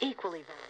equally valid.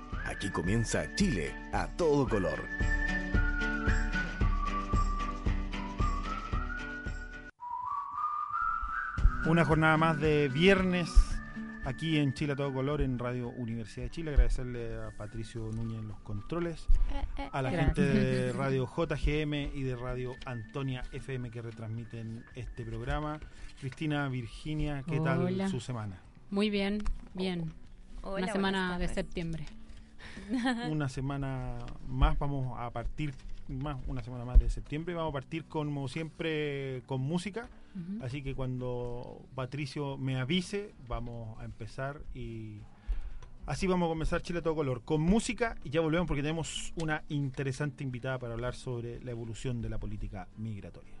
Aquí comienza Chile a todo color. Una jornada más de viernes aquí en Chile a todo color en Radio Universidad de Chile. Agradecerle a Patricio Núñez en los controles, a la gente de Radio JGM y de Radio Antonia FM que retransmiten este programa. Cristina, Virginia, ¿qué tal su semana? Muy bien, bien. Hola, Una semana de septiembre. Una semana más, vamos a partir más, una semana más de septiembre. Vamos a partir como siempre con música. Así que cuando Patricio me avise, vamos a empezar y así vamos a comenzar Chile a todo color con música y ya volvemos porque tenemos una interesante invitada para hablar sobre la evolución de la política migratoria.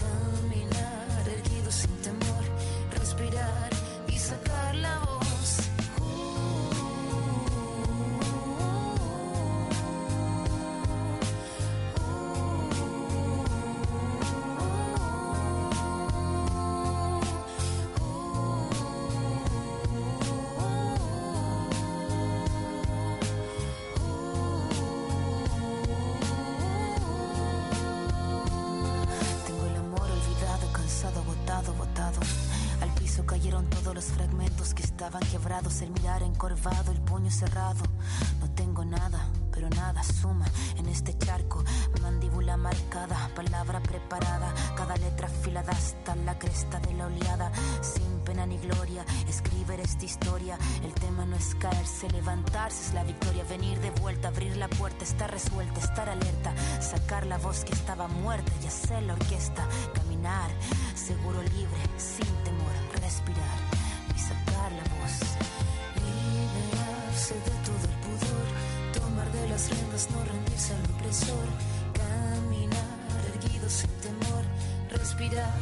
las no rendirse al opresor. Caminar erguido sin temor, respirar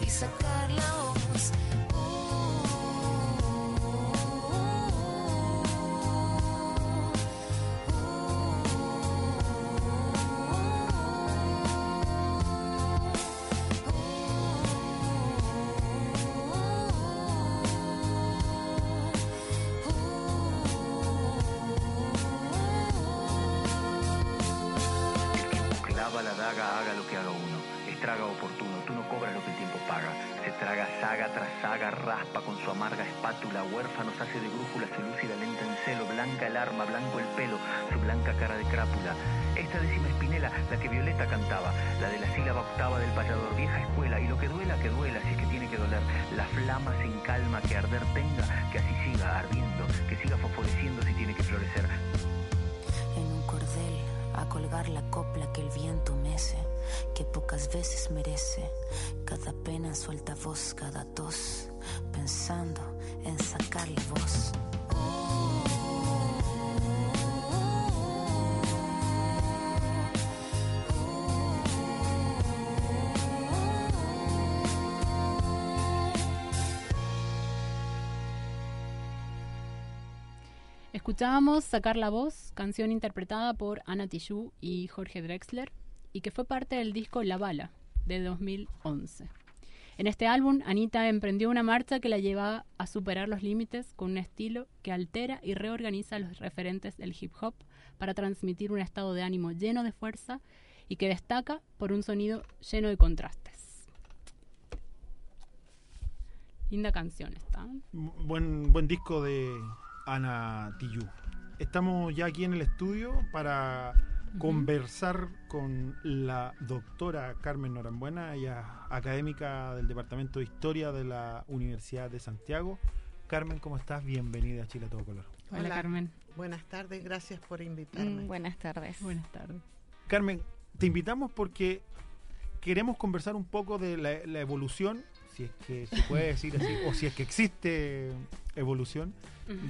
y sacar la voz. Cara de crápula. Esta décima espinela, la que Violeta cantaba, la de la sílaba octava del payador, vieja escuela, y lo que duela, que duela, si es que tiene que doler, la flama sin calma que arder tenga, que así siga ardiendo, que siga fosforeciendo si tiene que florecer. En un cordel a colgar la copla que el viento mece, que pocas veces merece, cada pena suelta voz, cada tos, pensando en sacarle voz. Escuchábamos Sacar la Voz, canción interpretada por Ana Tijoux y Jorge Drexler, y que fue parte del disco La Bala, de 2011. En este álbum, Anita emprendió una marcha que la lleva a superar los límites con un estilo que altera y reorganiza los referentes del hip hop para transmitir un estado de ánimo lleno de fuerza y que destaca por un sonido lleno de contrastes. Linda canción está. Buen, buen disco de Ana Tillú. Estamos ya aquí en el estudio para conversar con la doctora Carmen Norambuena, ella académica del Departamento de Historia de la Universidad de Santiago. Carmen, ¿cómo estás? Bienvenida a Chile a todo color. Hola, Carmen. Buenas tardes, gracias por invitarme. Mm, buenas tardes. Buenas tardes. Carmen, te invitamos porque queremos conversar un poco de la, la evolución, si es que se puede decir así, o si es que existe evolución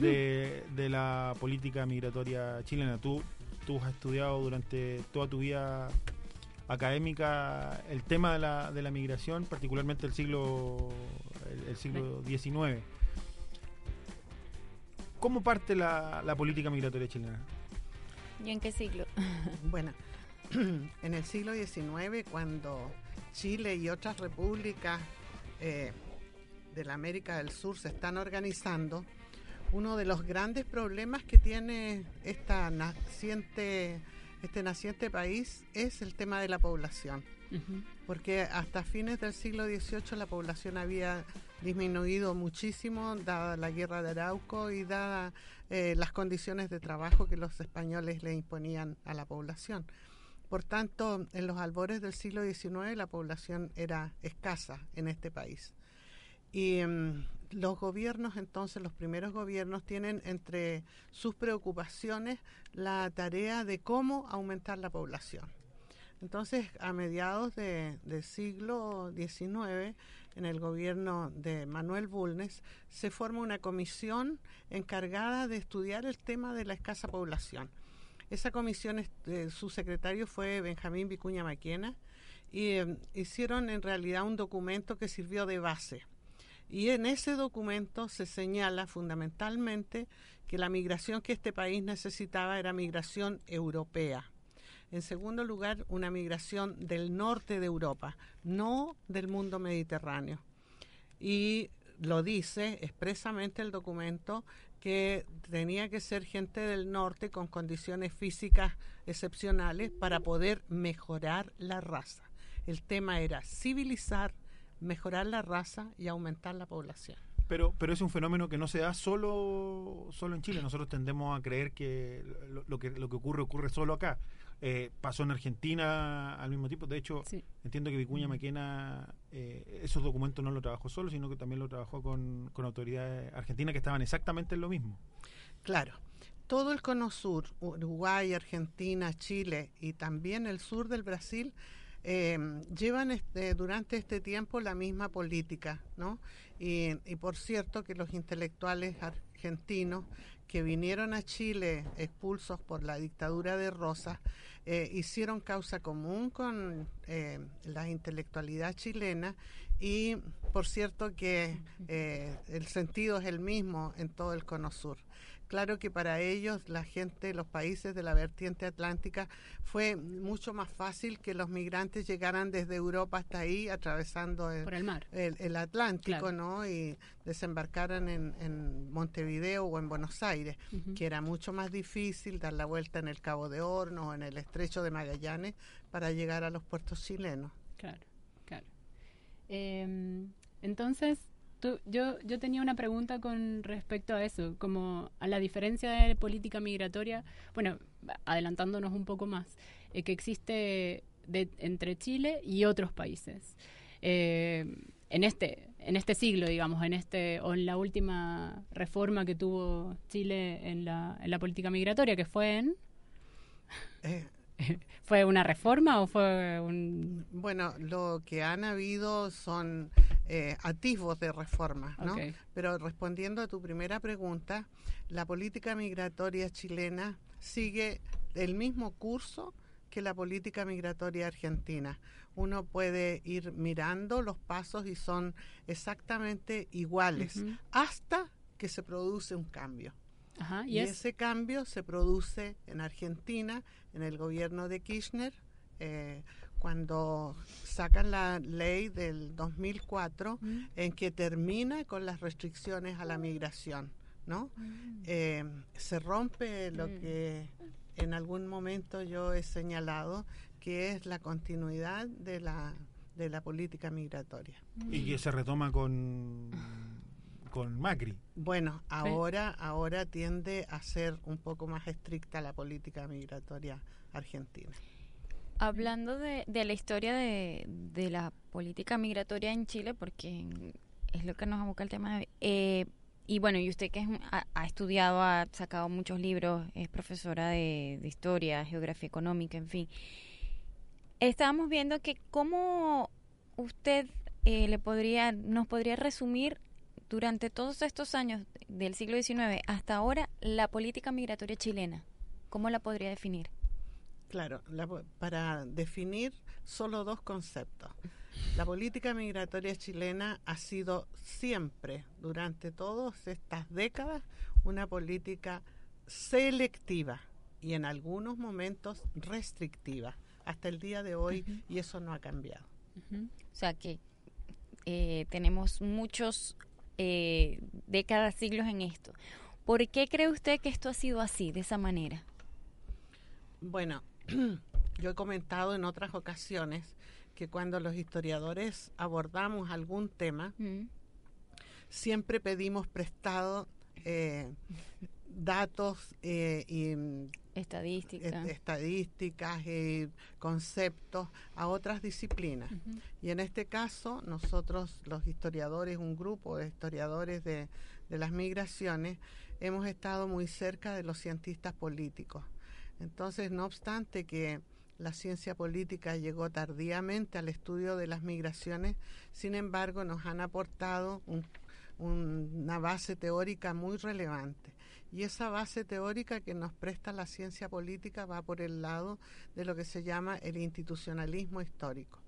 de, de la política migratoria chilena. Tú, tú has estudiado durante toda tu vida académica el tema de la, de la migración, particularmente el siglo el, el siglo XIX. ¿Cómo parte la, la política migratoria chilena? ¿Y en qué siglo? Bueno, en el siglo XIX, cuando Chile y otras repúblicas eh, de la América del Sur se están organizando, uno de los grandes problemas que tiene esta naciente, este naciente país es el tema de la población. Porque hasta fines del siglo XVIII la población había disminuido muchísimo, dada la guerra de Arauco y dada eh, las condiciones de trabajo que los españoles le imponían a la población. Por tanto, en los albores del siglo XIX la población era escasa en este país. Y mm, los gobiernos, entonces, los primeros gobiernos tienen entre sus preocupaciones la tarea de cómo aumentar la población. Entonces, a mediados de- del siglo XIX, en el gobierno de Manuel Bulnes, se forma una comisión encargada de estudiar el tema de la escasa población. Esa comisión, este, su secretario fue Benjamín Vicuña Maquena, y eh, hicieron en realidad un documento que sirvió de base. Y en ese documento se señala fundamentalmente que la migración que este país necesitaba era migración europea. En segundo lugar, una migración del norte de Europa, no del mundo mediterráneo. Y lo dice expresamente el documento que tenía que ser gente del norte con condiciones físicas excepcionales para poder mejorar la raza. El tema era civilizar, mejorar la raza y aumentar la población. Pero, pero es un fenómeno que no se da solo, solo en Chile. Nosotros tendemos a creer que lo, lo que lo que ocurre ocurre solo acá. Eh, pasó en Argentina al mismo tiempo. De hecho, Sí. entiendo que Vicuña Maquena eh, esos documentos no lo trabajó solo, sino que también lo trabajó con, con autoridades argentinas que estaban exactamente en lo mismo. Claro, todo el cono sur, Uruguay, Argentina, Chile y también el sur del Brasil, eh, llevan este, durante este tiempo la misma política, ¿no? Y, y por cierto que los intelectuales argentinos que vinieron a Chile expulsos por la dictadura de Rosas, eh, hicieron causa común con eh, la intelectualidad chilena y por cierto que eh, el sentido es el mismo en todo el cono sur. Claro que para ellos, la gente, los países de la vertiente atlántica, fue mucho más fácil que los migrantes llegaran desde Europa hasta ahí, atravesando el, Por el mar. el, el Atlántico, Claro. ¿no? Y desembarcaran en, en Montevideo o en Buenos Aires, que era mucho más difícil dar la vuelta en el Cabo de Hornos o en el Estrecho de Magallanes para llegar a los puertos chilenos. Claro. Em, entonces, tú, yo, yo tenía una pregunta con respecto a eso, como a la diferencia de política migratoria, bueno, adelantándonos un poco más, eh, que existe de, entre Chile y otros países. Eh, en este en este siglo, digamos, en este o en la última reforma que tuvo Chile en la, en la política migratoria, que fue en Eh, ¿Fue una reforma o fue un...? Bueno, lo que han habido son eh, atisbos de reforma, ¿no? Pero respondiendo a tu primera pregunta, la política migratoria chilena sigue el mismo curso que la política migratoria argentina. Uno puede ir mirando los pasos y son exactamente iguales hasta que se produce un cambio. Ajá, Y y es... ese cambio se produce en Argentina, en el gobierno de Kirchner, eh, cuando sacan la ley del 2004 Mm. en que termina con las restricciones a la migración, ¿no? Eh, se rompe lo Mm. que en algún momento yo he señalado, que es la continuidad de la, de la política migratoria. Y que se retoma con, con Macri. Bueno, ahora, ahora tiende a ser un poco más estricta la política migratoria argentina. Hablando de, la historia de, la política migratoria en Chile, porque es lo que nos aboca el tema de eh, y bueno, y usted que es ha, ha estudiado, ha sacado muchos libros, es profesora de, de historia, geografía económica, en fin. Estábamos viendo que cómo usted eh, le podría, nos podría resumir durante todos estos años del siglo XIX hasta ahora la política migratoria chilena. ¿Cómo la podría definir? Claro, la para definir solo dos conceptos. La política migratoria chilena ha sido siempre, durante todas estas décadas, una política selectiva y en algunos momentos restrictiva, hasta el día de hoy, y eso no ha cambiado. O sea que eh, tenemos muchos eh, décadas, siglos en esto. ¿Por qué cree usted que esto ha sido así, de esa manera? Bueno, yo he comentado en otras ocasiones que cuando los historiadores abordamos algún tema, Mm, siempre pedimos prestado eh, datos eh, y mm, Estadística. est- estadísticas y conceptos a otras disciplinas. Y en este caso, nosotros, los historiadores, un grupo de historiadores de, de las migraciones, hemos estado muy cerca de los cientistas políticos. Entonces, no obstante que la ciencia política llegó tardíamente al estudio de las migraciones, sin embargo, nos han aportado un- una base teórica muy relevante. Y esa base teórica que nos presta la ciencia política va por el lado de lo que se llama el institucionalismo histórico.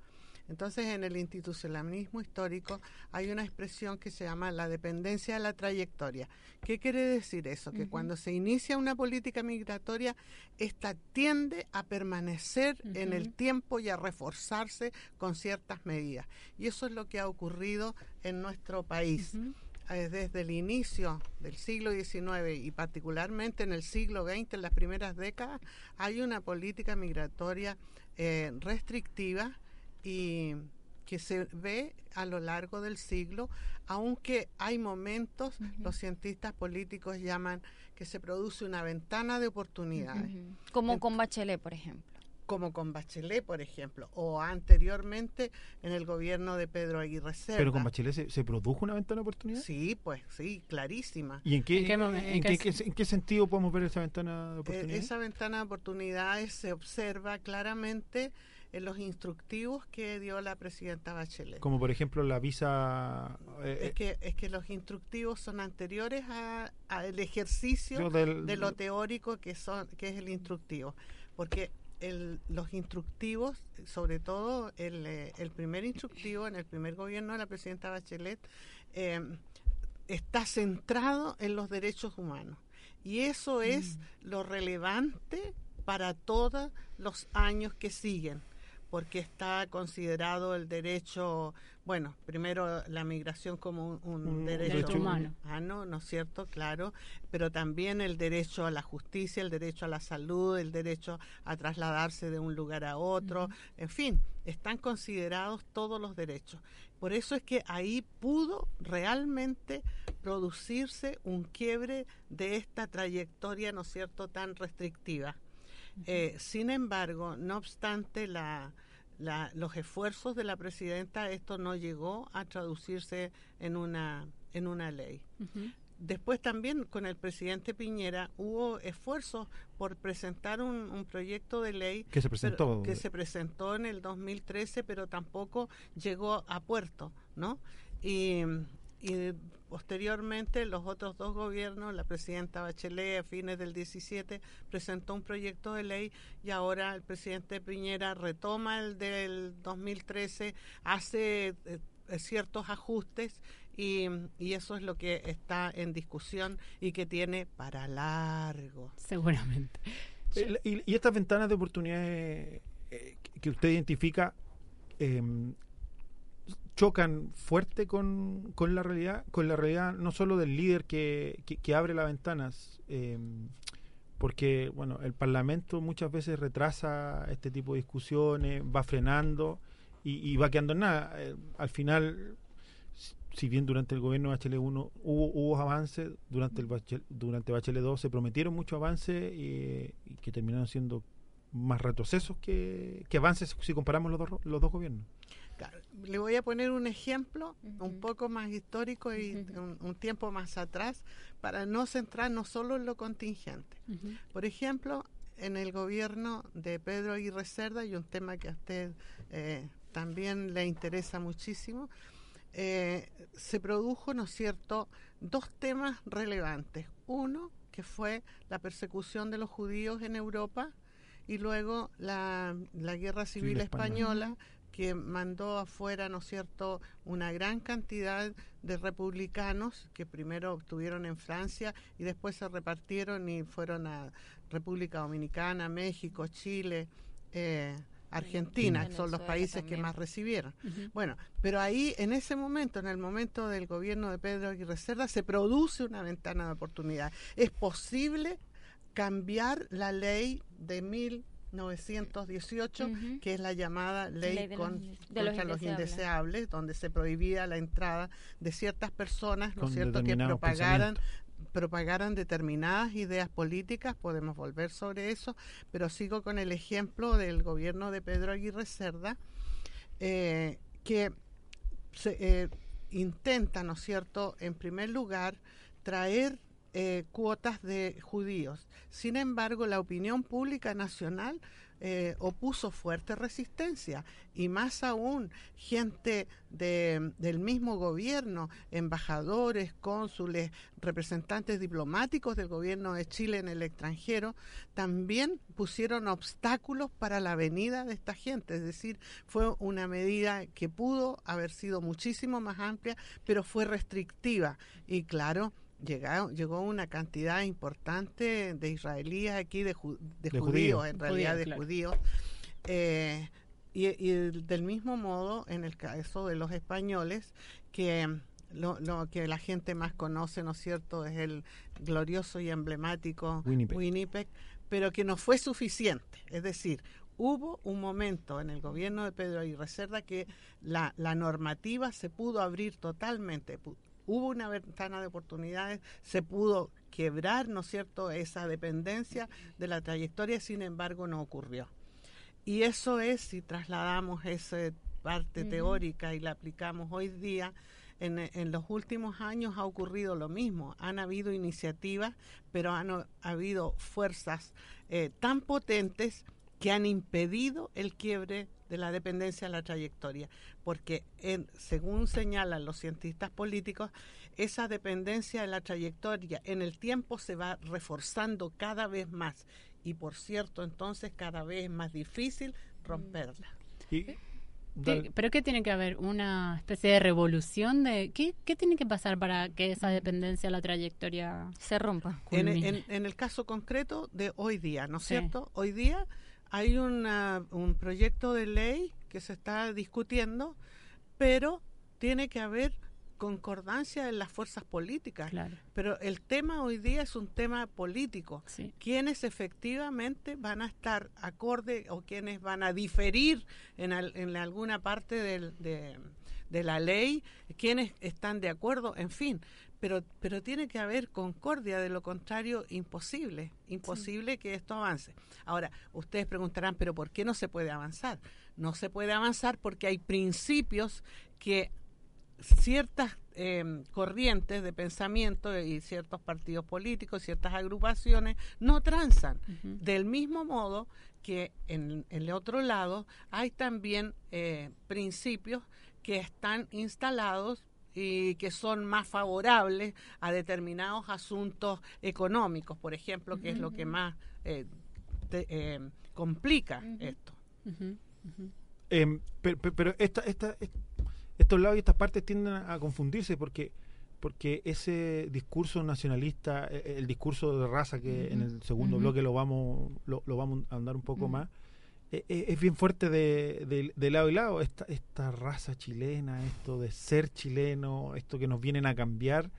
Entonces, en el institucionalismo histórico hay una expresión que se llama la dependencia de la trayectoria. ¿Qué quiere decir eso? Que cuando se inicia una política migratoria, esta tiende a permanecer en el tiempo y a reforzarse con ciertas medidas. Y eso es lo que ha ocurrido en nuestro país eh, desde el inicio del siglo XIX y particularmente en el siglo XX, en las primeras décadas, hay una política migratoria eh, restrictiva y que se ve a lo largo del siglo, aunque hay momentos, los cientistas políticos llaman que se produce una ventana de oportunidades. Como con Bachelet, por ejemplo. como con Bachelet, por ejemplo, o anteriormente en el gobierno de Pedro Aguirre Cerda. Pero con Bachelet se, se produjo una ventana de oportunidad. Sí, pues sí, clarísima. ¿Y en qué, ¿En qué momen- en en qué- qué- qué- en qué sentido podemos ver esa ventana de Eh, oportunidad? esa ventana de oportunidades se observa claramente en los instructivos que dio la presidenta Bachelet. Como por ejemplo la visa eh, Es que, es que los instructivos son anteriores a- al ejercicio yo del- de lo teórico que son que es el instructivo. Porque el- los instructivos sobre todo el, eh, el primer instructivo en el primer gobierno de la presidenta Bachelet eh, está centrado en los derechos humanos. Y eso es lo relevante para todos los años que siguen porque está considerado el derecho, bueno, primero la migración como un, un Un derecho, derecho humano. humano, ¿no es cierto? Claro, pero también el derecho a la justicia, el derecho a la salud, el derecho a trasladarse de un lugar a otro, en fin, están considerados todos los derechos. Por eso es que ahí pudo realmente producirse un quiebre de esta trayectoria, ¿no es cierto?, tan restrictiva. Eh, sin embargo, no obstante la, la- los esfuerzos de la presidenta, esto no llegó a traducirse en una, en una ley. Después también con el presidente Piñera hubo esfuerzos por presentar un, un proyecto de ley Que se pero- presentó. que se presentó en el 2013, pero tampoco llegó a puerto, ¿no? Y, y posteriormente los otros dos gobiernos, la presidenta Bachelet a fines del 17 presentó un proyecto de ley y ahora el presidente Piñera retoma el del 2013, hace eh, ciertos ajustes y, y eso es lo que está en discusión y que tiene para largo. Seguramente. Y, y estas ventanas de oportunidades eh, que- que usted identifica eh, chocan fuerte con, con la realidad, con la realidad no solo del líder que, que, abre las ventanas, eh, porque bueno, el Parlamento muchas veces retrasa este tipo de discusiones, va frenando y, va quedando en nada. Eh, al final, si- bien durante el gobierno de Bachelet 1 hubo, hubo avances, durante el Bachel- durante Bachelet 2 se prometieron muchos avances y, y que terminaron siendo más retrocesos que, que avances si comparamos los dos, los dos gobiernos. Claro, Le voy a poner un ejemplo un poco más histórico y un, un tiempo más atrás para no centrarnos solo en lo contingente. Por ejemplo, en el gobierno de Pedro Aguirre Cerda, y un tema que a usted eh, también le interesa muchísimo, eh, se produjo, ¿no es cierto?, dos temas relevantes. Uno, que fue la persecución de los judíos en Europa, y luego la, la guerra civil, Civil española. española, que mandó afuera, ¿no es cierto?, una gran cantidad de republicanos que primero obtuvieron en Francia y después se repartieron y fueron a República Dominicana, México, Chile, eh, Argentina, que son los Venezuela países que más recibieron. Bueno, pero ahí, en ese momento, en el momento del gobierno de Pedro Aguirre Cerda, se produce una ventana de oportunidad. Es posible cambiar la ley de 1918, Ujú. que es la llamada ley, Ley de los con- de los contra los indeseables. indeseables, donde se prohibía la entrada de ciertas personas, ¿no es cierto?, que propagaran propagaran determinadas ideas políticas, podemos volver sobre eso, pero sigo con el ejemplo del gobierno de Pedro Aguirre Cerda, eh, que se, eh, intenta, ¿no es cierto?, en primer lugar, traer eh, cuotas de judíos. Sin embargo, la opinión pública nacional eh, opuso fuerte resistencia y más aún gente de- del mismo gobierno, embajadores, cónsules, representantes diplomáticos del gobierno de Chile en el extranjero, también pusieron obstáculos para la venida de esta gente. Es decir, fue una medida que pudo haber sido muchísimo más amplia, pero fue restrictiva. Y claro, Llegó, llegó una cantidad importante de israelíes aquí, de, ju- de De judíos, en realidad de claro. judíos. Eh, y, y del mismo modo, en el caso de los españoles, que lo, lo que la gente más conoce, ¿no es cierto?, es el glorioso y emblemático Winnipeg. Winnipeg, pero que no fue suficiente. Es decir, hubo un momento en el gobierno de Pedro Aguirre Cerda que la, la normativa se pudo abrir totalmente. Hubo una ventana de oportunidades, se pudo quebrar, ¿no es cierto?, esa dependencia de la trayectoria, sin embargo, no ocurrió. Y eso es, si trasladamos esa parte teórica y la aplicamos hoy día, en, en los últimos años ha ocurrido lo mismo. Han habido iniciativas, pero han ha habido fuerzas eh, tan potentes que han impedido el quiebre de la dependencia de la trayectoria, porque en- según señalan los cientistas políticos, esa dependencia de la trayectoria en el tiempo se va reforzando cada vez más y por cierto entonces cada vez es más difícil romperla. Y, ¿Qué- dale. ¿Pero qué tiene que haber? ¿Una especie de revolución? de ¿Qué, qué tiene que pasar para que esa dependencia, la trayectoria Se rompa. En, en- en el caso concreto de hoy día, ¿no es Sí. cierto? Hoy día hay un proyecto de ley que se está discutiendo, pero tiene que haber concordancia en las fuerzas políticas. Pero el tema hoy día es un tema político. Quienes efectivamente van a estar acorde o quienes van a diferir en, en alguna parte de, de, la ley, quienes están de acuerdo, en fin. Pero, pero tiene que haber concordia, de lo contrario, imposible, imposible que esto avance. Ahora, ustedes preguntarán, pero ¿por qué no se puede avanzar? No se puede avanzar porque hay principios que ciertas em, corrientes de pensamiento y ciertos partidos políticos, ciertas agrupaciones no transan. Del mismo modo que en, el otro lado hay también eh, principios que están instalados y que son más favorables a determinados asuntos económicos, por ejemplo, que es lo que más eh, em, complica esto. Em, pero, esta, esta, estos lados y estas partes tienden a confundirse porque porque ese discurso nacionalista, e, e, el discurso de raza que en el segundo bloque lo vamos lo, vamos a andar un poco más, e, es bien fuerte de, lado y lado. Esta, esta raza chilena, esto de ser chileno, esto que nos vienen a cambiar,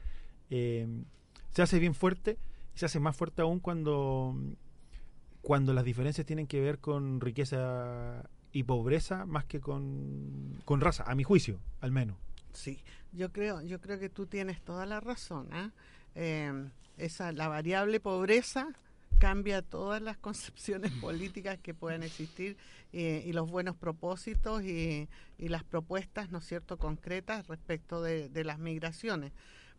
em, se hace bien fuerte se hace más fuerte aún cuando, cuando las diferencias tienen que ver con riqueza y pobreza más que con, raza, a mi juicio, al menos. Sí, yo creo, yo creo que tú tienes toda la razón. Eh, esa, la variable pobreza cambia todas las concepciones políticas que pueden existir eh, y los buenos propósitos y, las propuestas, ¿no es cierto?, concretas respecto de, de, las migraciones.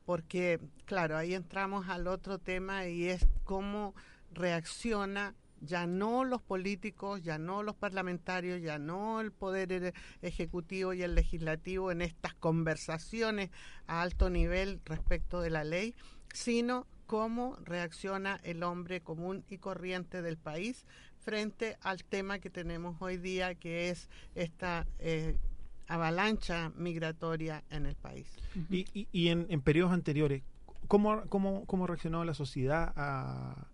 Porque, claro, ahí entramos al otro tema y es cómo reacciona ya no los políticos, ya no los parlamentarios, ya no el poder e-, ejecutivo y el legislativo en estas conversaciones a alto nivel respecto de la ley, sino cómo reacciona el hombre común y corriente del país frente al tema que tenemos hoy día, que es esta eh, avalancha migratoria en el país. Y, y, en, en, periodos anteriores, ¿cómo, cómo, cómo reaccionó la sociedad a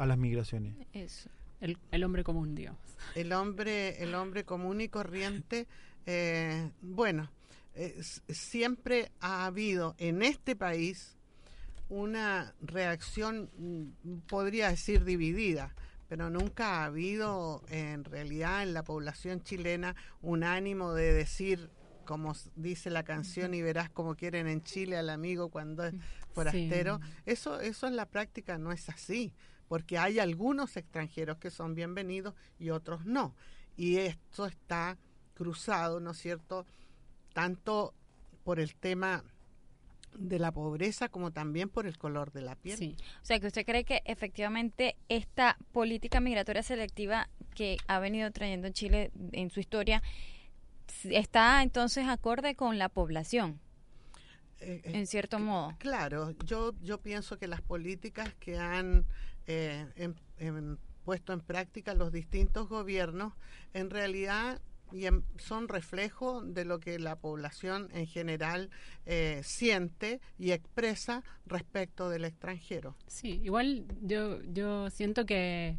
a las migraciones. Eso. El, el, hombre común, digamos. El hombre, el hombre común y corriente, eh, bueno, siempre ha habido en este país una reacción, mm, podría decir, dividida, pero nunca ha habido en realidad en la población chilena un ánimo de decir, como dice la canción, y verás como quieren en Chile al amigo cuando es forastero. Eso, eso en la práctica no es así porque hay algunos extranjeros que son bienvenidos y otros no. Y esto está cruzado, ¿no es cierto?, tanto por el tema de la pobreza como también por el color de la piel. Sí. O sea, que usted cree que efectivamente esta política migratoria selectiva que ha venido trayendo Chile en su historia está entonces acorde con la población. Eh, eh, en cierto modo. Claro, yo, yo pienso que las políticas que han eh, puesto en práctica los distintos gobiernos, en realidad y son reflejo de lo que la población en general eh, siente y expresa respecto del extranjero. Sí, igual yo, yo siento que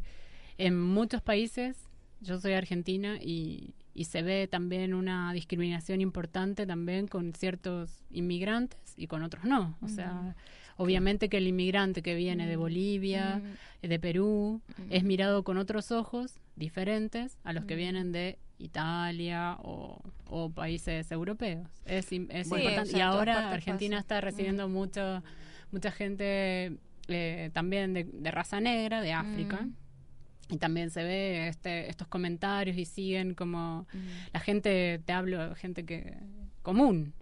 en muchos países, yo soy argentina y, y se ve también una discriminación importante también con ciertos inmigrantes y con otros no. O sea, obviamente que el inmigrante que viene de Bolivia, de Perú, es mirado con otros ojos diferentes a los que vienen de Italia o, países europeos. Es, importante. y ahora Argentina está recibiendo mucho, mucha gente eh, también de, de, raza negra, de África y también se ve este, estos comentarios y siguen como la gente, te hablo, gente que común.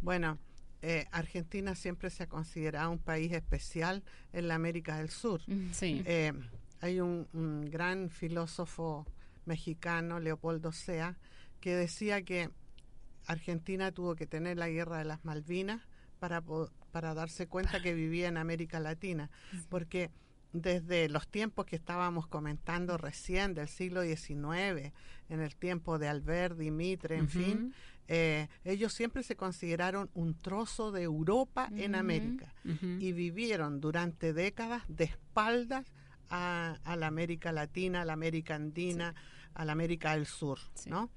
Bueno, eh, Argentina siempre se ha considerado un país especial en la América del Sur. Sí. Eh, hay un, gran filósofo mexicano, Leopoldo Sea, que decía que Argentina tuvo que tener la guerra de las Malvinas para, para darse cuenta que vivía en América Latina, porque desde los tiempos que estábamos comentando recién, del siglo XIX, en el tiempo de Alberti, Mitre, en fin, eh, ellos siempre se consideraron un trozo de Europa en América. Y vivieron durante décadas de espaldas a, a, la América Latina, a la América Andina, a la América del Sur, ¿no?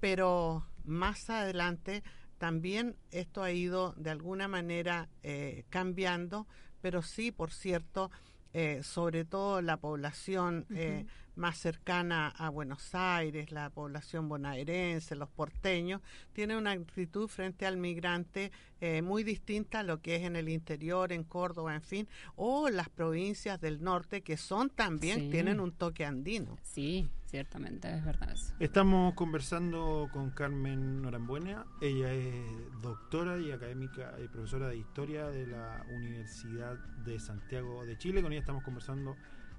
Pero más adelante también esto ha ido de alguna manera eh, cambiando, pero sí, por cierto, eh, sobre todo la población eh, más cercana a Buenos Aires, la población bonaerense, los porteños, tiene una actitud frente al migrante eh, muy distinta a lo que es en el interior, en Córdoba, en fin, o las provincias del norte que son también, tienen un toque andino. Sí, ciertamente, es verdad eso. Estamos conversando con Carmen Norambuena, ella es doctora y académica y profesora de historia de la Universidad de Santiago de Chile, con ella estamos conversando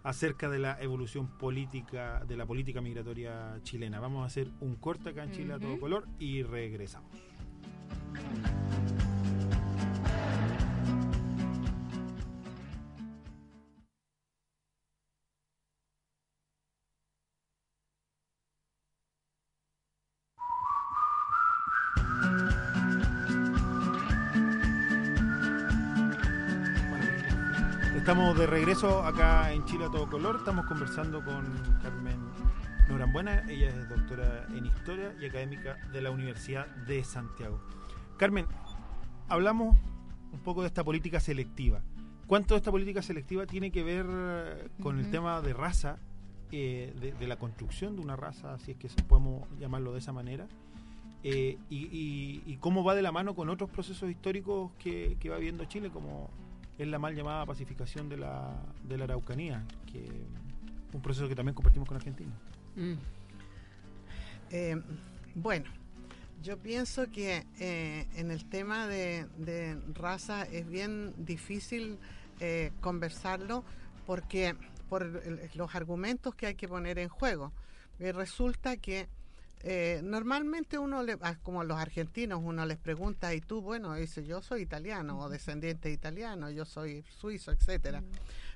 acerca de la evolución política, de la política migratoria chilena. Vamos a hacer un corte acá en Chile a todo color y regresamos. Estamos de regreso acá en Chile a todo color. Estamos conversando con Carmen Norambuena. Ella es doctora en historia y académica de la Universidad de Santiago. Carmen, hablamos un poco de esta política selectiva. ¿Cuánto de esta política selectiva tiene que ver eh, con el tema de raza, eh, de, la construcción de una raza, si es que podemos llamarlo de esa manera? Eh, y, cómo va de la mano con otros procesos históricos que, que va viendo Chile, como es la mal llamada pacificación de la, de la Araucanía, que un proceso que también compartimos con Argentina. Mm. Eh, bueno, yo pienso que eh, en el tema de, raza es bien difícil eh, conversarlo porque por los argumentos que hay que poner en juego. resulta que eh, normalmente uno, le, ah, como los argentinos, uno les pregunta, y tú, bueno, dice, yo soy italiano o descendiente italiano, yo soy suizo, etcétera.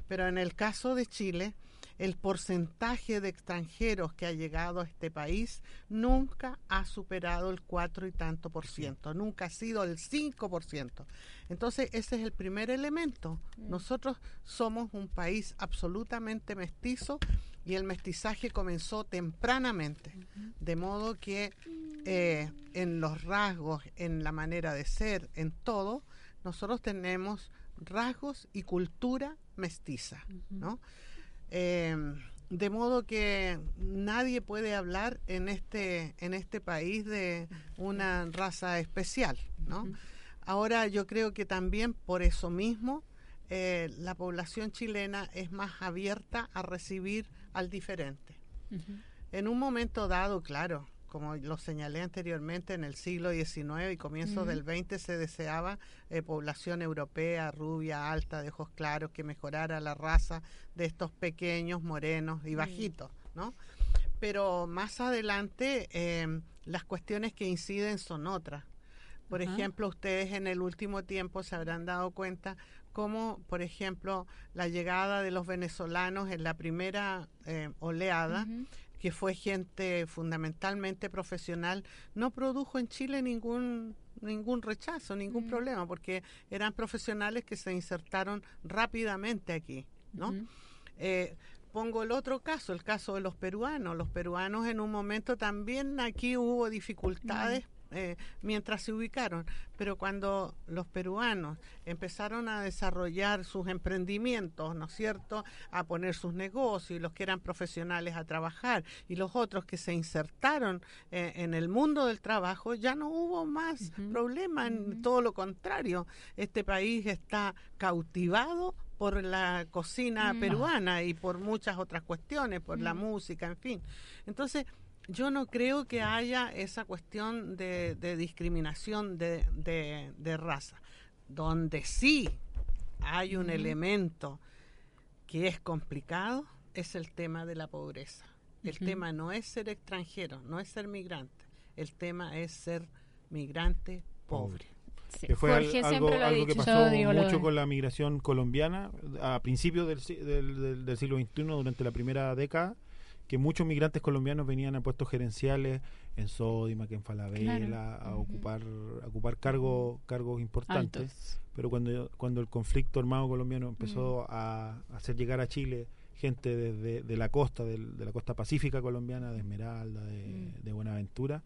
Pero en el caso de Chile, el porcentaje de extranjeros que ha llegado a este país nunca ha superado el 4 y tanto por ciento, nunca ha sido el 5 por ciento. Entonces, ese es el primer elemento. Nosotros somos un país absolutamente mestizo y el mestizaje comenzó tempranamente, de modo que eh, en los rasgos, en la manera de ser, en todo, nosotros tenemos rasgos y cultura mestiza, ¿no? Eh, de modo que nadie puede hablar en este en este país de una raza especial, ¿no? Ahora yo creo que también por eso mismo eh, la población chilena es más abierta a recibir al diferente. En un momento dado, claro, como lo señalé anteriormente, en el siglo XIX y comienzos del XX se deseaba eh, población europea, rubia, alta, de ojos claros, que mejorara la raza de estos pequeños, morenos y bajitos, ¿no? Pero más adelante em, las cuestiones que inciden son otras. Por ejemplo, ustedes en el último tiempo se habrán dado cuenta como, por ejemplo, la llegada de los venezolanos en la primera eh, oleada, que fue gente fundamentalmente profesional, no produjo en Chile ningún ningún rechazo, ningún problema, porque eran profesionales que se insertaron rápidamente aquí, ¿no? Eh, pongo el otro caso, el caso de los peruanos. Los peruanos en un momento también aquí hubo dificultades eh, mientras se ubicaron. Pero cuando los peruanos empezaron a desarrollar sus emprendimientos, ¿no es cierto?, a poner sus negocios, y los que eran profesionales a trabajar, y los otros que se insertaron eh, en el mundo del trabajo, ya no hubo más problema, en todo lo contrario, este país está cautivado por la cocina peruana y por muchas otras cuestiones, por la música, en fin. Entonces, yo no creo que haya esa cuestión de, discriminación de, raza. Donde sí hay un elemento que es complicado es el tema de la pobreza. El tema no es ser extranjero, no es ser migrante. El tema es ser migrante pobre. Que fue algo, que pasó mucho con la migración colombiana a principios del, del, del siglo XXI, durante la primera década que muchos migrantes colombianos venían a puestos gerenciales en Sodima, que en Falabella, a ocupar a ocupar cargos cargos importantes. Pero cuando cuando el conflicto armado colombiano empezó a hacer llegar a Chile gente desde de la costa, de, la costa pacífica colombiana, de Esmeralda, de, de Buenaventura,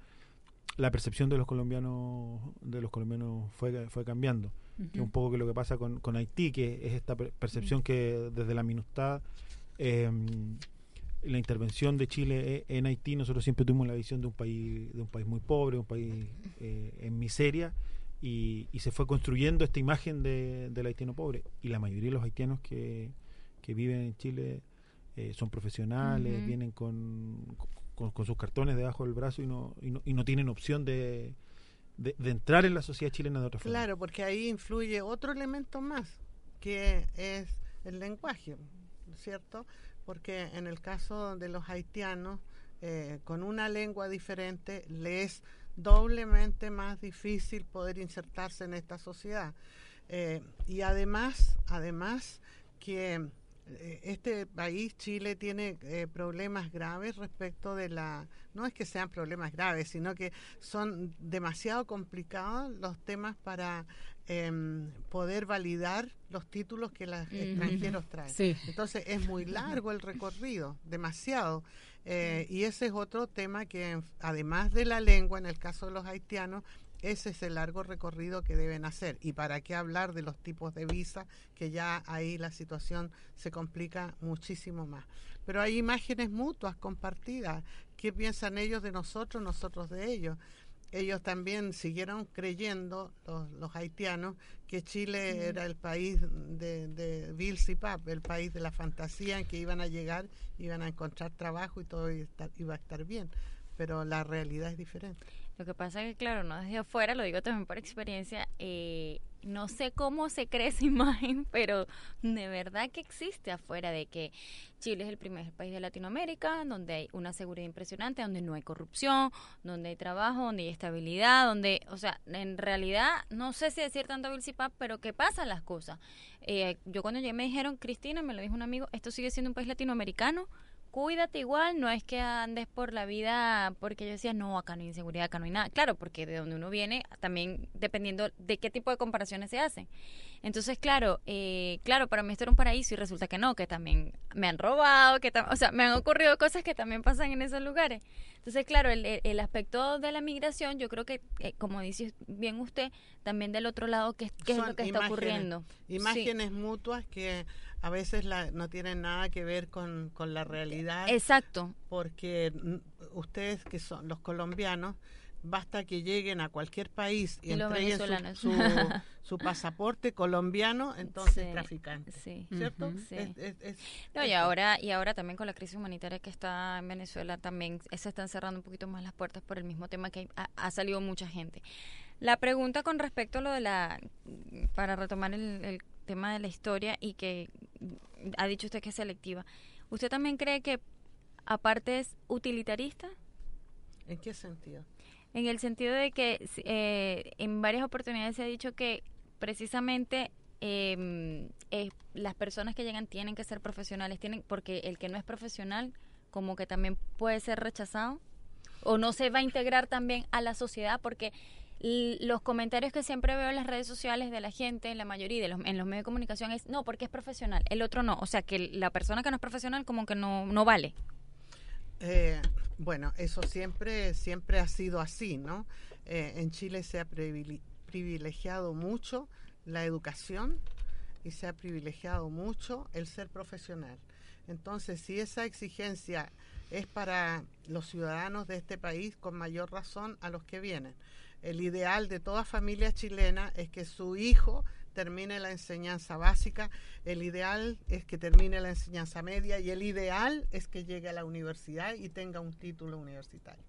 la percepción de los colombianos de los colombianos fue, fue cambiando. Que es un poco que lo que pasa con, con Haití, que es esta per- percepción que desde la minustad, eh, la intervención de Chile e- en Haití, nosotros siempre tuvimos la visión de un país, de un país muy pobre, un país eh, en miseria, y, y se fue construyendo esta imagen de, del haitiano pobre. Y la mayoría de los haitianos que, que viven en Chile eh, son profesionales, vienen con, con, con sus cartones debajo del brazo y no, y no, y no tienen opción de, de, de entrar en la sociedad chilena de otra forma. Claro, porque ahí influye otro elemento más, que es el lenguaje, ¿cierto? Porque en el caso de los haitianos, eh, con una lengua diferente, le es doblemente más difícil poder insertarse en esta sociedad. Eh, y además, además que eh, este país, Chile, tiene problemas graves respecto de la... No es que sean problemas graves, sino que son demasiado complicados los temas para em, poder validar los títulos que los extranjeros traen. Sí. Entonces es muy largo el recorrido, demasiado. Eh, y ese es otro tema que, además de la lengua, en el caso de los haitianos, ese es el largo recorrido que deben hacer. Y para qué hablar de los tipos de visa, que ya ahí la situación se complica muchísimo más. Pero hay imágenes mutuas compartidas. ¿Qué piensan ellos de nosotros, nosotros de ellos? Ellos también siguieron creyendo, los, los haitianos, que Chile era el país de, de Bill Pap, el país de la fantasía en que iban a llegar, iban a encontrar trabajo y todo iba a estar bien. Pero la realidad es diferente. Lo que pasa es que, claro, no desde afuera, lo digo también por experiencia, eh, no sé cómo se cree esa imagen, pero de verdad que existe afuera de que Chile es el primer país de Latinoamérica donde hay una seguridad impresionante, donde no hay corrupción, donde hay trabajo, donde hay estabilidad, donde, o sea, en realidad, no sé si decir tanto pero que pasan las cosas. Eh, yo cuando llegué me dijeron, Cristina, me lo dijo un amigo, esto sigue siendo un país latinoamericano, cuídate igual, no es que andes por la vida porque yo decía, no, acá no hay inseguridad, acá no hay nada. Claro, porque de donde uno viene, también dependiendo de qué tipo de comparaciones se hacen. Entonces, claro, eh, claro, para mí esto era un paraíso y resulta que no, que también me han robado, que o sea, me han ocurrido cosas que también pasan en esos lugares. Entonces, claro, el, el- aspecto de la migración, yo creo que, eh, como dice bien usted, también del otro lado, ¿qué, qué es lo que está imágenes, ocurriendo? Sí. Imágenes mutuas que a veces la- no tienen nada que ver con, con la realidad. Exacto. porque ustedes que son los colombianos, basta que lleguen a cualquier país y, Y entreguen su, venezolanos. su, su pasaporte colombiano, entonces Sí, traficantes. Sí. ¿Cierto? Ujú. Sí. Es- es- es- No, y ahora, y ahora también con la crisis humanitaria que está en Venezuela, también se están cerrando un poquito más las puertas por el mismo tema que ha, ha salido mucha gente. La pregunta con respecto a lo de la, para retomar el, el tema de la historia y que ha dicho usted que es selectiva, ¿usted también cree que aparte es utilitarista? ¿En qué sentido? En el sentido de que eh, en varias oportunidades se ha dicho que precisamente eh, las personas que llegan tienen que ser profesionales, tienen porque el que no es profesional como que también puede ser rechazado o no se va a integrar también a la sociedad porque los comentarios que siempre veo en las redes sociales de la gente, en la mayoría de los, en los medios de comunicación es no porque es profesional, el otro no, o sea que la persona que no es profesional como que no no vale. Eh, bueno, eso siempre, siempre ha sido así, ¿no? Eh, en Chile se ha privile- privilegiado mucho la educación y se ha privilegiado mucho el ser profesional. Entonces, si esa exigencia es para los ciudadanos de este país, con mayor razón a los que vienen. El ideal de toda familia chilena es que su hijo termine la enseñanza básica, el ideal es que termine la enseñanza media y el ideal es que llegue a la universidad y tenga un título universitario.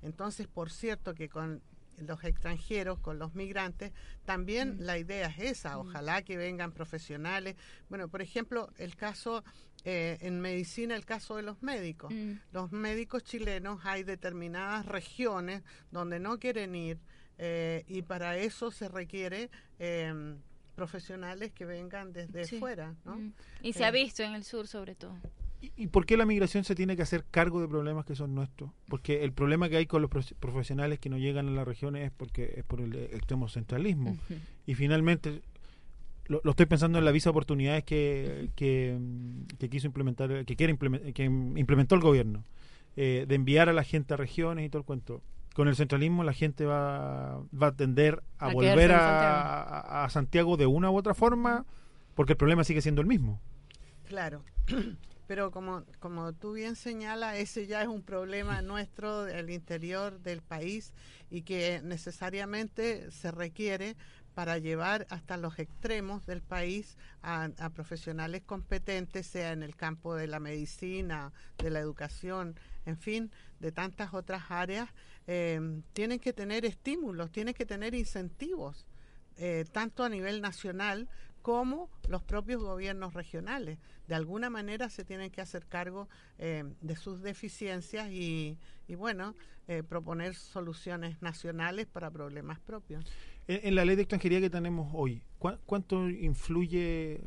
Entonces, por cierto que con los extranjeros, con los migrantes, también Mm. la idea es esa, ojalá que vengan profesionales. Bueno, por ejemplo, el caso eh, en medicina, el caso de los médicos. Mm. Los médicos chilenos hay determinadas regiones donde no quieren ir eh, y para eso se requiere eh, profesionales que vengan desde Sí. fuera, ¿no? Y se ha Eh, visto en el sur sobre todo. ¿Y, y por qué la migración se tiene que hacer cargo de problemas que son nuestros? Porque el problema que hay con los profe- profesionales que no llegan a las regiones es porque es por el extremo centralismo. Y finalmente lo, estoy pensando en la visa oportunidades que, que, quiso implementar, que quiere que implementó el gobierno, eh, de enviar a la gente a regiones y todo el cuento. Con el centralismo la gente va, va a tender a, volver a, a Santiago de una u otra forma, porque el problema sigue siendo el mismo. Claro. Pero como, como tú bien señalas, ese ya es un problema nuestro del interior del país y que necesariamente se requiere para llevar hasta los extremos del país a, profesionales competentes, sea en el campo de la medicina, de la educación, en fin, de tantas otras áreas, eh, tienen que tener estímulos, tienen que tener incentivos, eh, tanto a nivel nacional como los propios gobiernos regionales. De alguna manera se tienen que hacer cargo eh, de sus deficiencias y, y bueno, proponer soluciones nacionales para problemas propios. En, la ley de extranjería que tenemos hoy, ¿cuánto influye?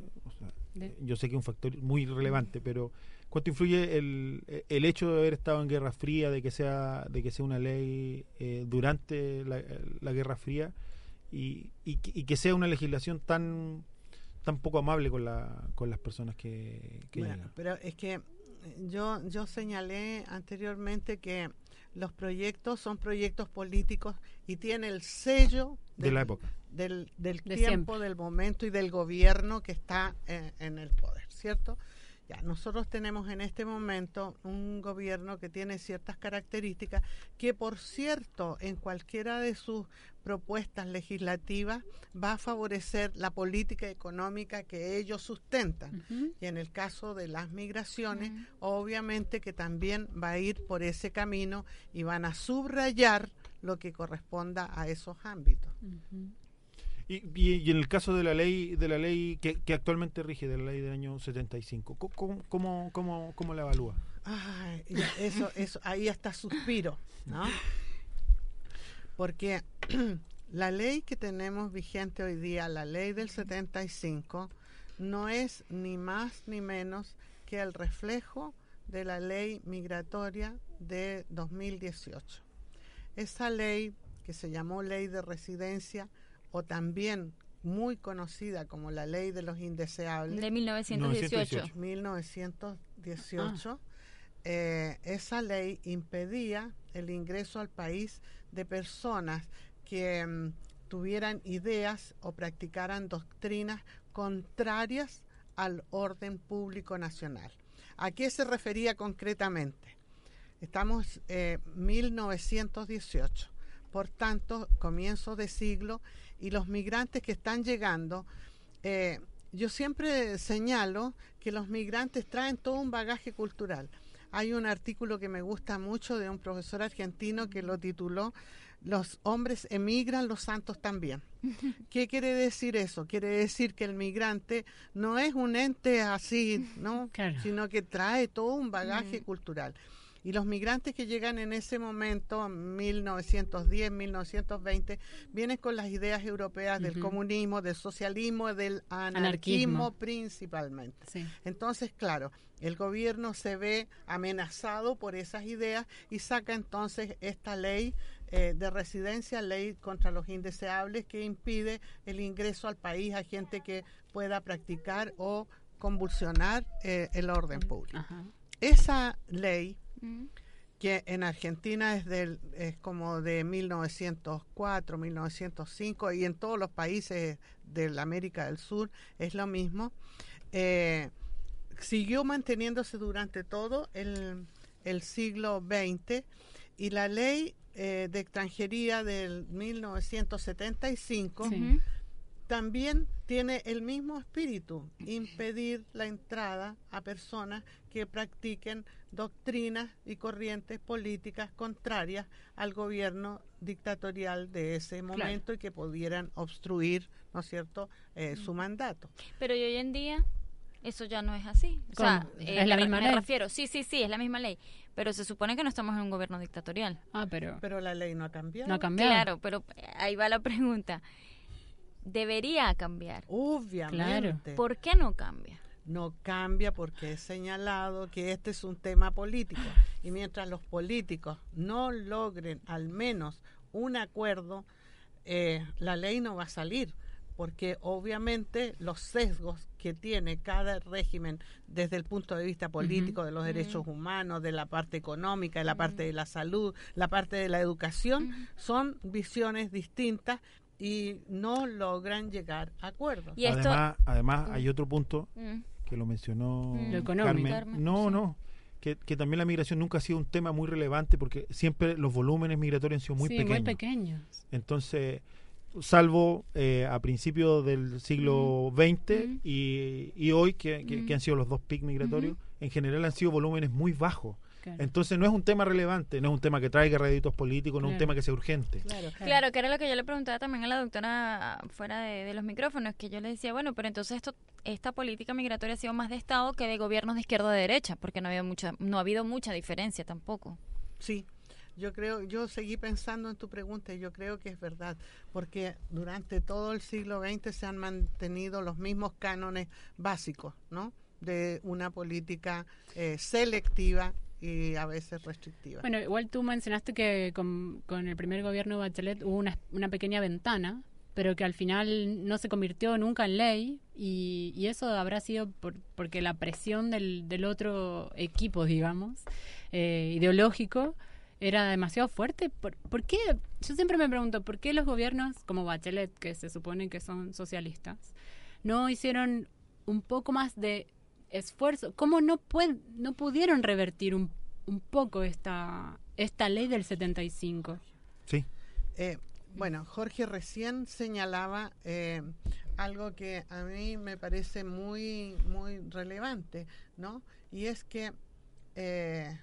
yo sé que es un factor muy relevante, pero ¿cuánto influye el, el, hecho de haber estado en Guerra Fría, de que sea, de que sea una ley eh, durante la, Guerra Fría y, y, que sea una legislación tan tan poco amable con, la, con las personas que, llegan? Pero es que yo, yo señalé anteriormente que los proyectos son proyectos políticos y tiene el sello de la época. Del, del tiempo, del momento y del gobierno que está en, el poder, ¿cierto? Ya, nosotros tenemos en este momento un gobierno que tiene ciertas características que, por cierto, en cualquiera de sus propuestas legislativas va a favorecer la política económica que ellos sustentan. Y en el caso de las migraciones, obviamente que también va a ir por ese camino y van a subrayar lo que corresponda a esos ámbitos. Y, y, en el caso de la ley de la ley que, que actualmente rige, de la ley del año 75, ¿cómo, cómo, cómo, cómo la evalúa? Ay, eso, eso, ahí hasta suspiro, ¿no? Porque la ley que tenemos vigente hoy día, la ley del 75, no es ni más ni menos que el reflejo de la ley migratoria de 2018. Esa ley, que se llamó ley de residencia, o también muy conocida como la ley de los indeseables. De 1918. 1918. Eh, esa ley impedía el ingreso al país de personas que mm, tuvieran ideas o practicaran doctrinas contrarias al orden público nacional. ¿A qué se refería concretamente? Estamos en eh, 1918, por tanto, comienzo de siglo, y los migrantes que están llegando, eh, yo siempre señalo que los migrantes traen todo un bagaje cultural. Hay un artículo que me gusta mucho de un profesor argentino que lo tituló Los hombres emigran, los santos también. ¿Qué quiere decir eso? Quiere decir que el migrante no es un ente así, ¿no? Sino que trae todo un bagaje cultural. Y los migrantes que llegan en ese momento, 1910, 1920, vienen con las ideas europeas del comunismo, del socialismo, del anarquismo, principalmente. Entonces, claro, el gobierno se ve amenazado por esas ideas y saca entonces esta ley eh, de residencia, ley contra los indeseables, que impide el ingreso al país a gente que pueda practicar o convulsionar eh, el orden público. Esa ley que en Argentina es, del, es como de 1904, 1905 y en todos los países de la América del Sur es lo mismo. Eh, siguió manteniéndose durante todo el, siglo XX y la ley eh, de extranjería del 1975 también tiene el mismo espíritu, impedir la entrada a personas que practiquen doctrinas y corrientes políticas contrarias al gobierno dictatorial de ese momento y que pudieran obstruir, ¿no es cierto?, eh, su mandato. Pero hoy en día eso ya no es así. O sea, es la misma ley. refiero, sí, sí, sí, es la misma ley. Pero se supone que no estamos en un gobierno dictatorial. Ah, pero. Pero la ley no ha cambiado. No ha cambiado. Claro, pero ahí va la pregunta debería cambiar. Obviamente. ¿Por qué no cambia? No cambia porque he señalado que este es un tema político y mientras los políticos no logren al menos un acuerdo, eh, la ley no va a salir porque obviamente los sesgos que tiene cada régimen desde el punto de vista político, de los derechos humanos, de la parte económica, de la parte de la salud, la parte de la educación, son visiones distintas y no logran llegar a acuerdos. Y esto- Además, además Mm. hay otro punto Mm. que lo mencionó Mm. Lo económico. Carmen. Carmen, No, sí. no. Que, que también la migración nunca ha sido un tema muy relevante porque siempre los volúmenes migratorios han sido muy sí, pequeños. muy pequeños. Entonces, salvo eh, a principios del siglo XX Mm. y, y hoy, que, que- Mm. que han sido los dos picos migratorios, en general han sido volúmenes muy bajos. Claro. Entonces, no es un tema relevante, no es un tema que traiga réditos políticos, no es un tema que sea urgente. Claro. Claro, que era lo que yo le preguntaba también a la doctora fuera de, de los micrófonos, que yo le decía, bueno, pero entonces esto, esta política migratoria ha sido más de Estado que de gobiernos de izquierda o de derecha, porque no ha habido mucha, no ha habido mucha diferencia tampoco. Sí, yo creo, yo seguí pensando en tu pregunta y yo creo que es verdad, porque durante todo el siglo XX se han mantenido los mismos cánones básicos, ¿no? De una política eh, selectiva y a veces restrictiva. Bueno, igual tú mencionaste que con, con el primer gobierno de Bachelet hubo una, una pequeña ventana, pero que al final no se convirtió nunca en ley y, y eso habrá sido por- porque la presión del, del otro equipo, digamos, eh, ideológico, era demasiado fuerte. ¿Por, por qué? Yo siempre me pregunto, ¿por qué los gobiernos como Bachelet, que se supone que son socialistas, no hicieron un poco más de esfuerzo? ¿Cómo no, pue- no pudieron revertir un, un poco esta, esta ley del 75? Sí. Eh, bueno, Jorge recién señalaba eh, algo que a mí me parece muy, muy relevante, ¿no? Y es que eh,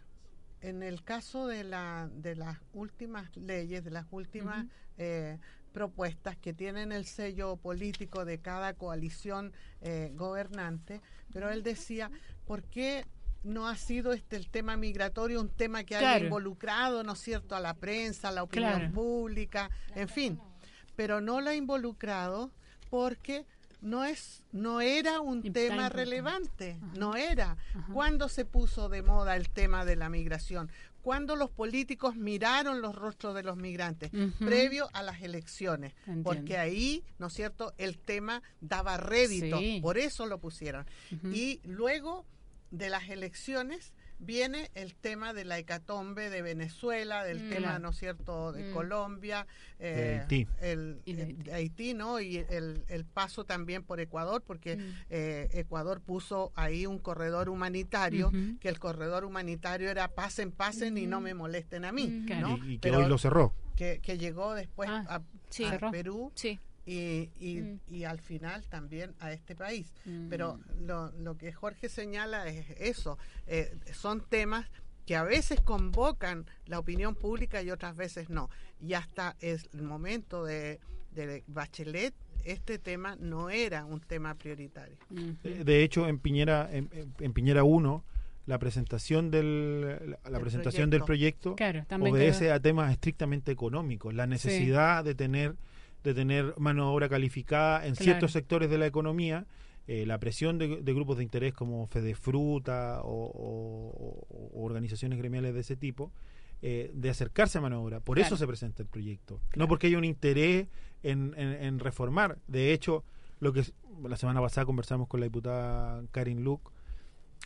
en el caso de, la, de las últimas leyes, de las últimas eh, propuestas que tienen el sello político de cada coalición eh, gobernante, pero él decía, ¿por qué no ha sido este el tema migratorio un tema que haya involucrado, ¿no es cierto?, a la prensa, a la opinión Claro. pública, en fin, pero no lo ha involucrado porque no es no era un Y tema relevante, Ajá. no era. Ajá. ¿Cuándo se puso de moda el tema de la migración? ¿Cuándo los políticos miraron los rostros de los migrantes? Previo a las elecciones, Entiendo. porque ahí, ¿no es cierto?, el tema daba rédito, Sí. por eso lo pusieron. Y luego de las elecciones viene el tema de la hecatombe de Venezuela, del Mm. tema. ¿no es cierto?, de Mm. Colombia, eh, Haití. El, de eh, Haití. de Haití, ¿no? Y el, el paso también por Ecuador, porque Mm. eh, Ecuador puso ahí un corredor humanitario, que el corredor humanitario era pasen, pasen y no me molesten a mí, Mm. Y, y que Pero hoy lo cerró. que, que llegó después Ah, a, sí. a. Perú Sí. Y, y, Mm. y al final también a este país. Mm. Pero lo, lo que Jorge señala es eso, eh, son temas que a veces convocan la opinión pública y otras veces no. Y hasta es el momento de, de Bachelet, este tema no era un tema prioritario. Eh, De hecho, en Piñera, en, en- Piñera 1, la presentación del la, la Del presentación del proyecto Claro, también obedece quedó- a temas estrictamente económicos, la necesidad de tener de tener mano de obra calificada en Claro. ciertos sectores de la economía, eh, la presión de, de grupos de interés como Fedefruta o, o- o organizaciones gremiales de ese tipo, eh, de acercarse a mano de obra. Por Claro. eso se presenta el proyecto, no porque haya un interés en, en- en reformar. De hecho, lo que la semana pasada conversamos con la diputada Karin Luke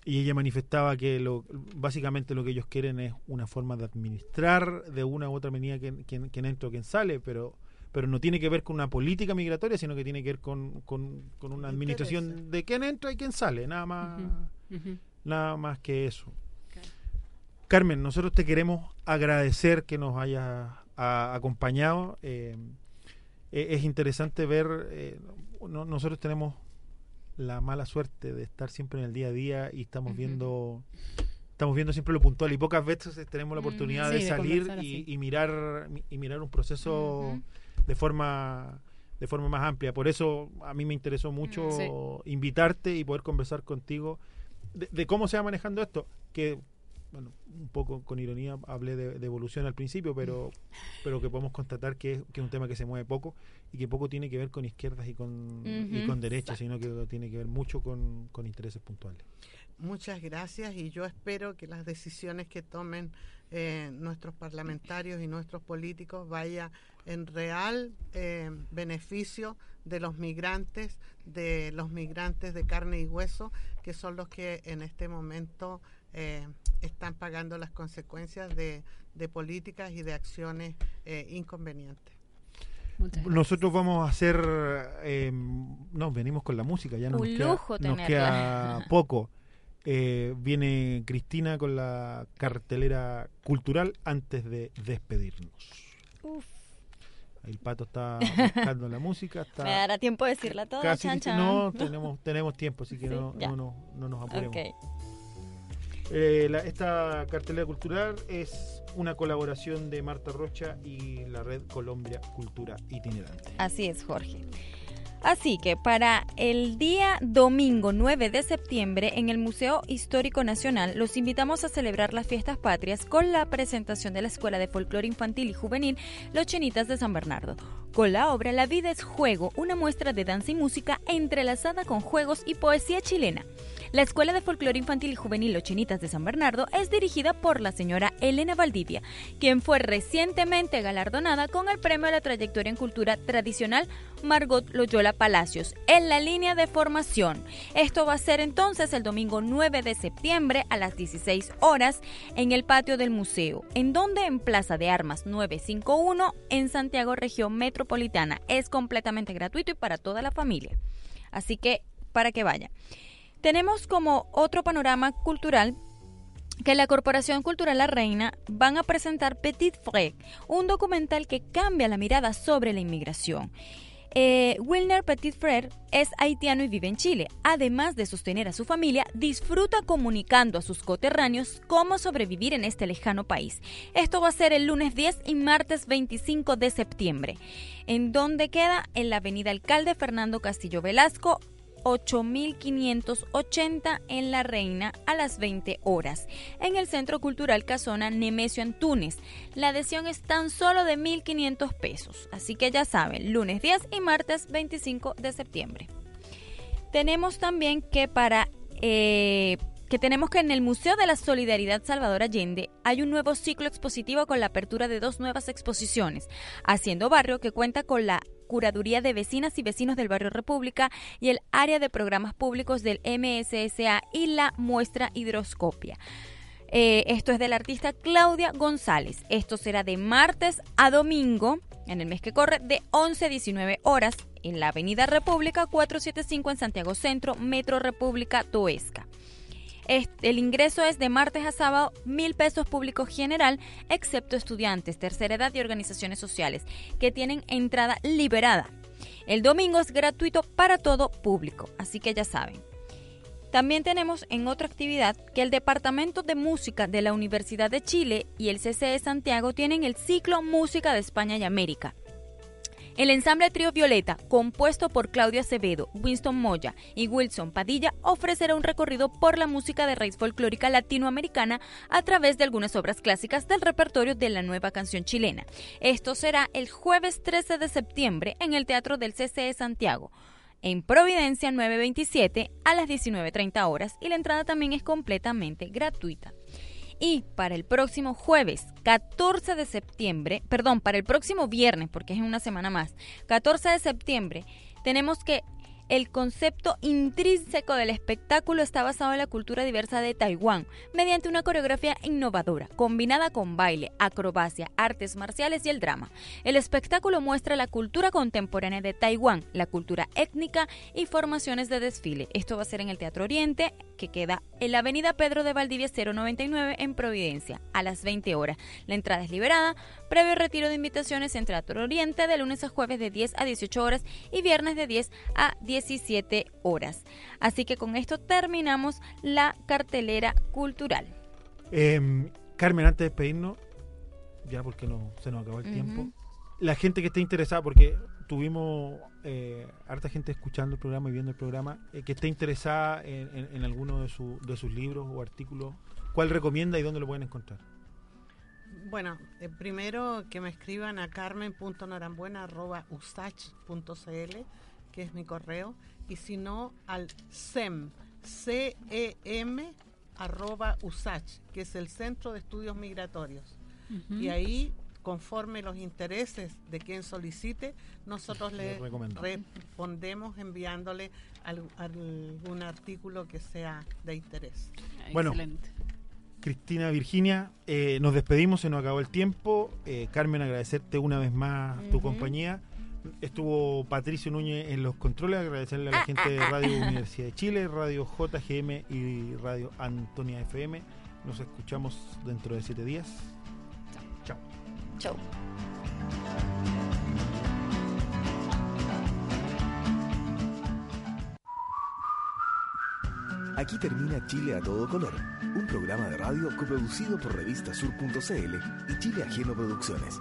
y ella manifestaba que lo, básicamente lo que ellos quieren es una forma de administrar de una u otra medida quien, quien, quien entra o quien sale, pero pero no tiene que ver con una política migratoria, sino que tiene que ver con, con, con una administración de quién entra y quién sale, nada más, nada más que eso. Carmen, nosotros te queremos agradecer que nos hayas a- acompañado. eh, eh, es interesante ver, eh, no- nosotros tenemos la mala suerte de estar siempre en el día a día y estamos viendo estamos viendo siempre lo puntual y pocas veces tenemos la oportunidad Sí, de salir y, y mirar y mirar un proceso. De forma de forma más amplia. Por eso a mí me interesó mucho Sí. invitarte y poder conversar contigo de, de cómo se va manejando esto. Que, bueno, un poco con ironía hablé de, de evolución al principio, pero, pero que podemos constatar que es, que es un tema que se mueve poco y que poco tiene que ver con izquierdas y con, y con derechas, sino que tiene que ver mucho con, con intereses puntuales. Muchas gracias y yo espero que las decisiones que tomen eh, nuestros parlamentarios y nuestros políticos vaya en real eh, beneficio de los migrantes, de los migrantes de carne y hueso, que son los que en este momento eh, están pagando las consecuencias de, de políticas y de acciones eh, inconvenientes. Nosotros vamos a hacer, eh, no, venimos con la música, ya Un nos, queda, lujo nos queda poco. Eh, viene Cristina con la cartelera cultural antes de despedirnos. Uf, El pato está buscando la música, está ¿Me dará tiempo de decirla toda, casi chan, listo. chan? No, tenemos, tenemos tiempo, así que Sí, no, no, no, no nos apuremos. Eh, la- esta cartelera cultural es una colaboración de Marta Rocha y la red Colombia Cultura Itinerante. Así es, Jorge. Así que para el día domingo 9 de septiembre en el Museo Histórico Nacional los invitamos a celebrar las fiestas patrias con la presentación de la Escuela de Folclore Infantil y Juvenil Los Chinitas de San Bernardo. Con la obra La vida es juego, una muestra de danza y música entrelazada con juegos y poesía chilena. La Escuela de Folclore Infantil y Juvenil Los Chinitas de San Bernardo es dirigida por la señora Elena Valdivia, quien fue recientemente galardonada con el Premio a la Trayectoria en Cultura Tradicional Margot Loyola Palacios en la línea de formación. Esto va a ser entonces el domingo 9 de septiembre a las 16 horas en el patio del museo, en donde en Plaza de Armas 951 en Santiago, región metropolitana. Es completamente gratuito y para toda la familia. Así que para que vaya. Tenemos como otro panorama cultural que la Corporación Cultural La Reina van a presentar Petit Frère, un documental que cambia la mirada sobre la inmigración. Eh, Wilner Petit Frère es haitiano y vive en Chile. Además de sostener a su familia, disfruta comunicando a sus coterráneos cómo sobrevivir en este lejano país. Esto va a ser el lunes 10 y martes 25 de septiembre. ¿En dónde queda? En la avenida Alcalde Fernando Castillo Velasco, 8580 en La Reina a las 20 horas. En el Centro Cultural Casona Nemesio Antunes. La adhesión es tan solo de 1.500 pesos. Así que ya saben, lunes 10 y martes 25 de septiembre. Tenemos también que para... eh, que tenemos que en el Museo de la Solidaridad Salvador Allende hay un nuevo ciclo expositivo con la apertura de dos nuevas exposiciones. Haciendo Barrio, que cuenta con la Curaduría de Vecinas y Vecinos del Barrio República y el área de programas públicos del MSSA y la muestra Hidroscopia. Eh, esto es del artista Claudia González. Esto será de martes a domingo, en el mes que corre, de 11 a 19 horas, en la Avenida República 475 en Santiago Centro, Metro República Toesca. El ingreso es de martes a sábado, mil pesos público general, excepto estudiantes, tercera edad y organizaciones sociales, que tienen entrada liberada. El domingo es gratuito para todo público, así que ya saben. También tenemos en otra actividad que el Departamento de Música de la Universidad de Chile y el CCE Santiago tienen el ciclo Música de España y América. El ensamble Trío Violeta, compuesto por Claudia Acevedo, Winston Moya y Wilson Padilla, ofrecerá un recorrido por la música de raíz folclórica latinoamericana a través de algunas obras clásicas del repertorio de la nueva canción chilena. Esto será el jueves 13 de septiembre en el Teatro del CCE Santiago en Providencia 927 a las 19.30 horas y la entrada también es completamente gratuita. Y para el próximo jueves, 14 de septiembre, perdón, para el próximo viernes, porque es una semana más, 14 de septiembre, tenemos que el concepto intrínseco del espectáculo está basado en la cultura diversa de Taiwán, mediante una coreografía innovadora, combinada con baile, acrobacia, artes marciales y el drama. El espectáculo muestra la cultura contemporánea de Taiwán, la cultura étnica y formaciones de desfile. Esto va a ser en el Teatro Oriente, que queda en la avenida Pedro de Valdivia 099 en Providencia, a las 20 horas. La entrada es liberada, previo retiro de invitaciones en Teatro Oriente de lunes a jueves de 10 a 18 horas y viernes de 10 a 17 horas. Así que con esto terminamos la cartelera cultural. Eh, Carmen, antes de despedirnos, ya porque no se nos acabó el tiempo, la gente que esté interesada, porque tuvimos eh, harta gente escuchando el programa y viendo el programa, eh, que esté interesada en, en- en alguno de, su- de sus libros o artículos, ¿cuál recomienda y dónde lo pueden encontrar? Bueno, eh, primero que me escriban a carmen.norambuena.usach.cl, que es mi correo, y si no al SEM, C-E-M, arroba USACH, que es el Centro de Estudios Migratorios. Y ahí, conforme los intereses de quien solicite, nosotros le respondemos enviándole algún artículo que sea de interés. Bueno, Cristina Virginia, eh, nos despedimos, se nos acabó el tiempo. Eh, Carmen, agradecerte una vez más tu compañía. Estuvo Patricio Núñez en los controles, agradecerle a la gente de Radio Universidad de Chile, Radio JGM y Radio Antonia FM. Nos escuchamos dentro de siete días. Chao. Chao. Aquí termina Chile a todo color, un programa de radio coproducido por revistasur.cl y Chile Ajeno Producciones.